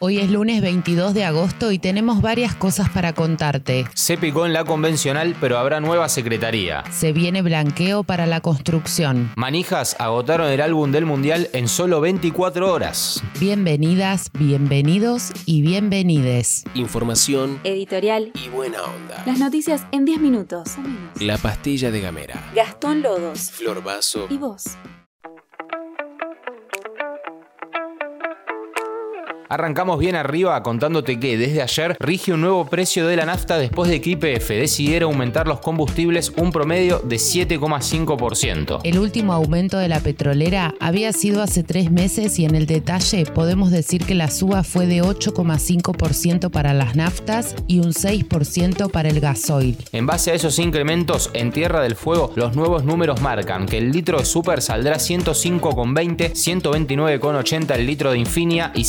Hoy es lunes 22 de agosto y tenemos varias cosas para contarte. Se picó en la convencional, pero habrá nueva secretaría. Se viene blanqueo para la construcción. Manijas agotaron el álbum del Mundial en solo 24 horas. Bienvenidas, bienvenidos y bienvenides. Información Editorial. y buena onda. Las noticias en 10 minutos. La pastilla de Gamera. Gastón Lodos. Flor Vaso. ¿Y vos? Arrancamos bien arriba contándote que desde ayer rige un nuevo precio de la nafta después de que IPF decidiera aumentar los combustibles un promedio de 7,5%. El último aumento de la petrolera había sido hace tres meses y en el detalle podemos decir que la suba fue de 8,5% para las naftas y un 6% para el gasoil. En base a esos incrementos, en Tierra del Fuego los nuevos números marcan que el litro de Super saldrá 105,20, 129,80 el litro de Infinia y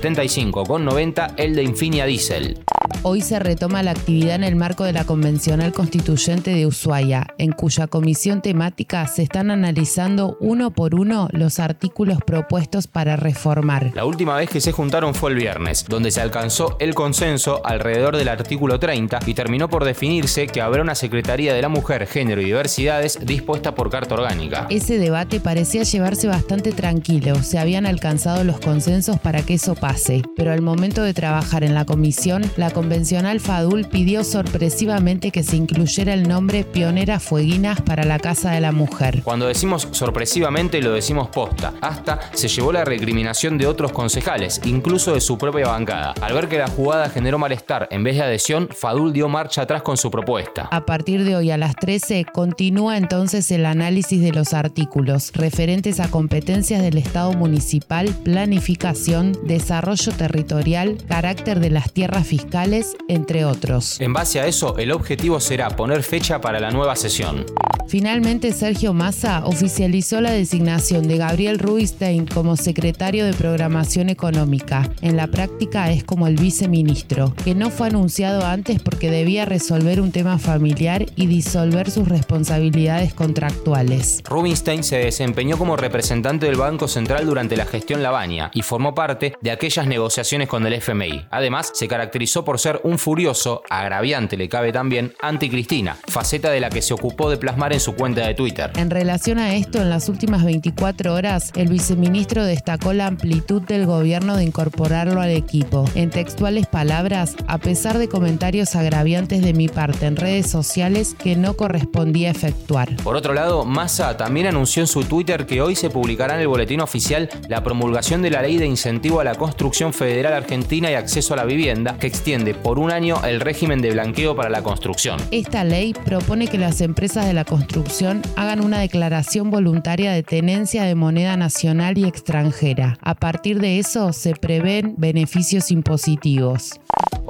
175,90 el de Infinia Diesel. Hoy se retoma la actividad en el marco de la Convencional Constituyente de Ushuaia, en cuya comisión temática se están analizando uno por uno los artículos propuestos para reformar. La última vez que se juntaron fue el viernes, donde se alcanzó el consenso alrededor del artículo 30 y terminó por definirse que habrá una Secretaría de la Mujer, Género y Diversidades dispuesta por carta orgánica. Ese debate parecía llevarse bastante tranquilo, se habían alcanzado los consensos para que eso pase, pero al momento de trabajar en la comisión, la convencional Fadul pidió sorpresivamente que se incluyera el nombre Pionera Fueguinas para la Casa de la Mujer. Cuando decimos sorpresivamente lo decimos posta. Hasta se llevó la recriminación de otros concejales, incluso de su propia bancada. Al ver que la jugada generó malestar en vez de adhesión, Fadul dio marcha atrás con su propuesta. A partir de hoy a las 13 continúa entonces el análisis de los artículos referentes a competencias del Estado municipal, planificación, desarrollo territorial, carácter de las tierras fiscales, entre otros. En base a eso, el objetivo será poner fecha para la nueva sesión. Finalmente, Sergio Massa oficializó la designación de Gabriel Rubinstein como secretario de Programación Económica. En la práctica es como el viceministro, que no fue anunciado antes porque debía resolver un tema familiar y disolver sus responsabilidades contractuales. Rubinstein se desempeñó como representante del Banco Central durante la gestión Lavagna y formó parte de aquellas negociaciones con el FMI. Además, se caracterizó por ser un furioso, agraviante le cabe también, anti-Cristina, faceta de la que se ocupó de plasmar en su cuenta de Twitter. En relación a esto, en las últimas 24 horas, el viceministro destacó la amplitud del gobierno de incorporarlo al equipo. En textuales palabras, a pesar de comentarios agraviantes de mi parte en redes sociales que no correspondía efectuar. Por otro lado, Massa también anunció en su Twitter que hoy se publicará en el boletín oficial la promulgación de la Ley de Incentivo a la Construcción Federal Argentina y Acceso a la Vivienda, que extiende por un año el régimen de blanqueo para la construcción. Esta ley propone que las empresas de la construcción hagan una declaración voluntaria de tenencia de moneda nacional y extranjera. A partir de eso se prevén beneficios impositivos.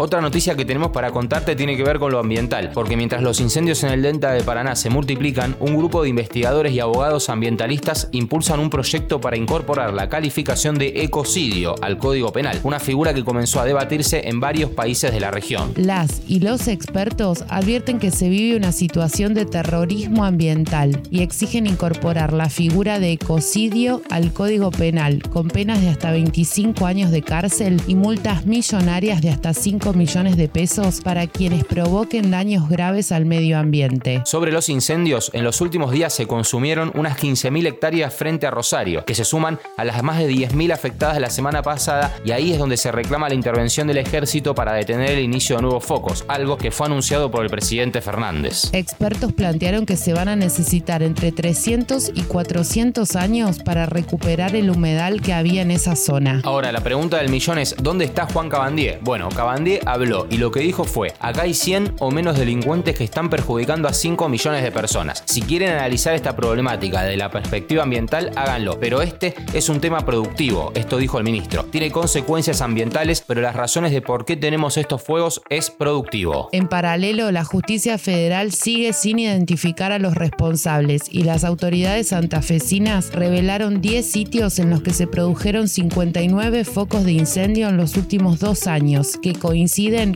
Otra noticia que tenemos para contarte tiene que ver con lo ambiental, porque mientras los incendios en el delta de Paraná se multiplican, un grupo de investigadores y abogados ambientalistas impulsan un proyecto para incorporar la calificación de ecocidio al Código Penal, una figura que comenzó a debatirse en varios países de la región. Las y los expertos advierten que se vive una situación de terrorismo ambiental y exigen incorporar la figura de ecocidio al Código Penal, con penas de hasta 25 años de cárcel y multas millonarias de hasta 5 millones de pesos para quienes provoquen daños graves al medio ambiente. Sobre los incendios, en los últimos días se consumieron unas 15.000 hectáreas frente a Rosario, que se suman a las más de 10.000 afectadas la semana pasada y ahí es donde se reclama la intervención del ejército para detener el inicio de nuevos focos, algo que fue anunciado por el presidente Fernández. Expertos plantearon que se van a necesitar entre 300 y 400 años para recuperar el humedal que había en esa zona. Ahora, la pregunta del millón es, ¿dónde está Juan Cabandier? Bueno, Cabandier Habló y lo que dijo fue, acá hay 100 o menos delincuentes que están perjudicando a 5 millones de personas. Si quieren analizar esta problemática desde la perspectiva ambiental, háganlo, pero este es un tema productivo, esto dijo el ministro. Tiene consecuencias ambientales, pero las razones de por qué tenemos estos fuegos es productivo. En paralelo, la justicia federal sigue sin identificar a los responsables y las autoridades santafesinas revelaron 10 sitios en los que se produjeron 59 focos de incendio en los últimos dos años, que coinciden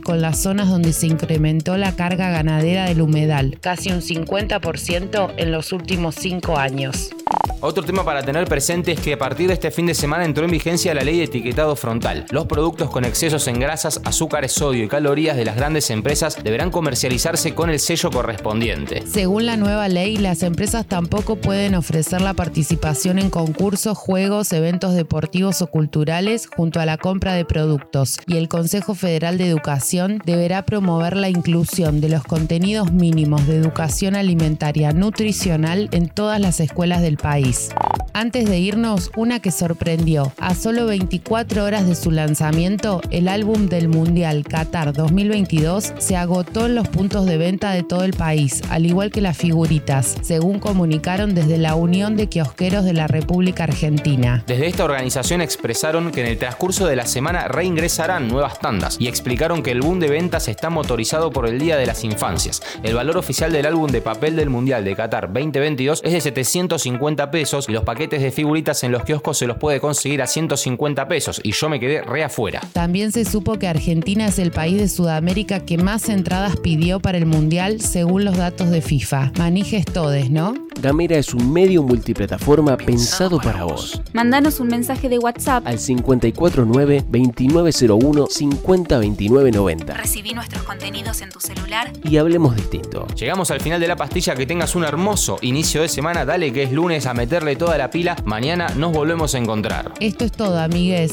con las zonas donde se incrementó la carga ganadera del humedal, casi un 50% en los últimos cinco años. Otro tema para tener presente es que a partir de este fin de semana entró en vigencia la ley de etiquetado frontal. Los productos con excesos en grasas, azúcares, sodio y calorías de las grandes empresas deberán comercializarse con el sello correspondiente. Según la nueva ley, las empresas tampoco pueden ofrecer la participación en concursos, juegos, eventos deportivos o culturales junto a la compra de productos, y el Consejo Federal de Educación deberá promover la inclusión de los contenidos mínimos de educación alimentaria nutricional en todas las escuelas del país. Peace. Antes de irnos, una que sorprendió. A solo 24 horas de su lanzamiento, el álbum del Mundial Qatar 2022 se agotó en los puntos de venta de todo el país, al igual que las figuritas, según comunicaron desde la Unión de Kiosqueros de la República Argentina. Desde esta organización expresaron que en el transcurso de la semana reingresarán nuevas tandas y explicaron que el boom de ventas está motorizado por el Día de las Infancias. El valor oficial del álbum de papel del Mundial de Qatar 2022 es de 750 pesos y los de figuritas en los kioscos se los puede conseguir a 150 pesos y yo me quedé re afuera. También se supo que Argentina es el país de Sudamérica que más entradas pidió para el Mundial según los datos de FIFA. Manijes todes, ¿no? Gamera es un medio multiplataforma pensado para vos. Mandanos un mensaje de WhatsApp Al 549-2901-502990 Recibí nuestros contenidos en tu celular. y hablemos distinto. Llegamos al final de la pastilla, que tengas un hermoso inicio de semana, dale que es lunes a meterle toda la pila, mañana nos volvemos a encontrar. Esto es todo, amigues.